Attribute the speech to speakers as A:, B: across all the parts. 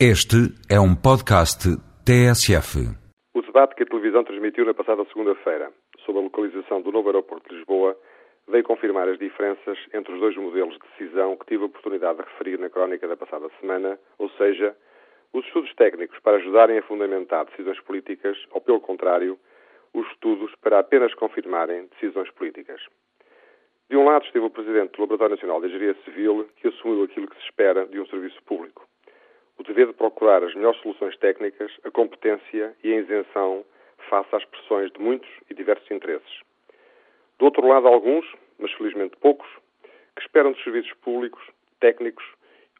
A: Este é um podcast TSF.
B: O debate que a televisão transmitiu na passada segunda-feira sobre a localização do novo aeroporto de Lisboa veio confirmar as diferenças entre os dois modelos de decisão que tive a oportunidade de referir na crónica da passada semana, ou seja, os estudos técnicos para ajudarem a fundamentar decisões políticas ou, pelo contrário, os estudos para apenas confirmarem decisões políticas. De um lado esteve o Presidente do Laboratório Nacional de Engenharia Civil, que assumiu aquilo que se espera de um serviço público o dever de procurar as melhores soluções técnicas, a competência e a isenção face às pressões de muitos e diversos interesses. Do outro lado, alguns, mas felizmente poucos, que esperam dos serviços públicos, técnicos,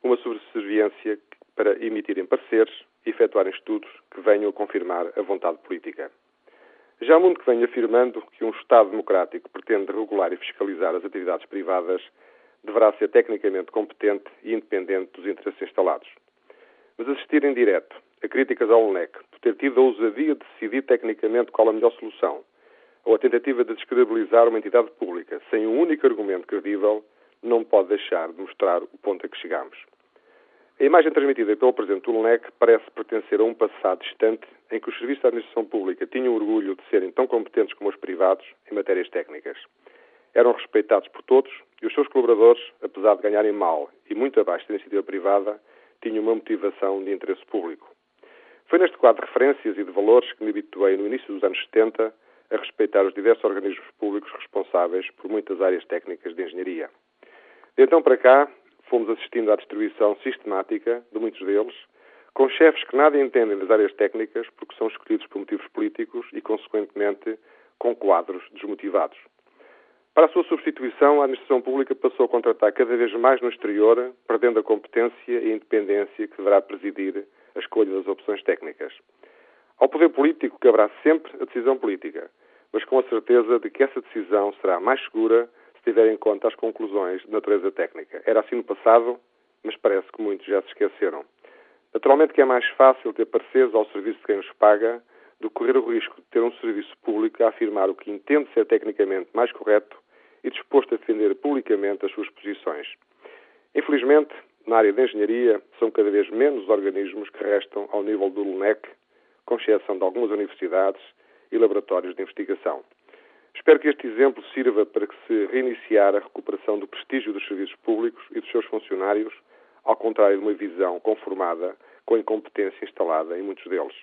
B: uma subserviência para emitirem pareceres e efetuarem estudos que venham a confirmar a vontade política. Já há muito que venho afirmando que um Estado democrático pretende regular e fiscalizar as atividades privadas deverá ser tecnicamente competente e independente dos interesses instalados mas assistir em direto a críticas ao UNEC por ter tido a ousadia de decidir tecnicamente qual a melhor solução, ou a tentativa de descredibilizar uma entidade pública sem um único argumento credível, não pode deixar de mostrar o ponto a que chegamos. A imagem transmitida pelo Presidente do UNEC parece pertencer a um passado distante em que os serviços da administração pública tinham orgulho de serem tão competentes como os privados em matérias técnicas. Eram respeitados por todos e os seus colaboradores, apesar de ganharem mal e muito abaixo da iniciativa privada, tinha uma motivação de interesse público. Foi neste quadro de referências e de valores que me habituei no início dos anos 70 a respeitar os diversos organismos públicos responsáveis por muitas áreas técnicas de engenharia. De então para cá, fomos assistindo à distribuição sistemática de muitos deles, com chefes que nada entendem das áreas técnicas porque são escolhidos por motivos políticos e, consequentemente, com quadros desmotivados. Para a sua substituição, a administração pública passou a contratar cada vez mais no exterior, perdendo a competência e a independência que deverá presidir a escolha das opções técnicas. Ao poder político caberá sempre a decisão política, mas com a certeza de que essa decisão será mais segura se tiver em conta as conclusões de natureza técnica. Era assim no passado, mas parece que muitos já se esqueceram. Naturalmente que é mais fácil ter parceiros ao serviço de quem os paga do que correr o risco de ter um serviço público a afirmar o que entende ser tecnicamente mais correto disposto a defender publicamente as suas posições. Infelizmente, na área da engenharia, são cada vez menos os organismos que restam ao nível do LUNEC, com exceção de algumas universidades e laboratórios de investigação. Espero que este exemplo sirva para que se reiniciar a recuperação do prestígio dos serviços públicos e dos seus funcionários, ao contrário de uma visão conformada com a incompetência instalada em muitos deles.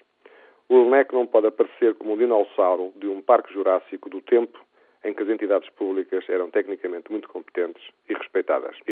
B: O LUNEC não pode aparecer como um dinossauro de um parque jurássico do tempo em que as entidades públicas eram tecnicamente muito competentes e respeitadas.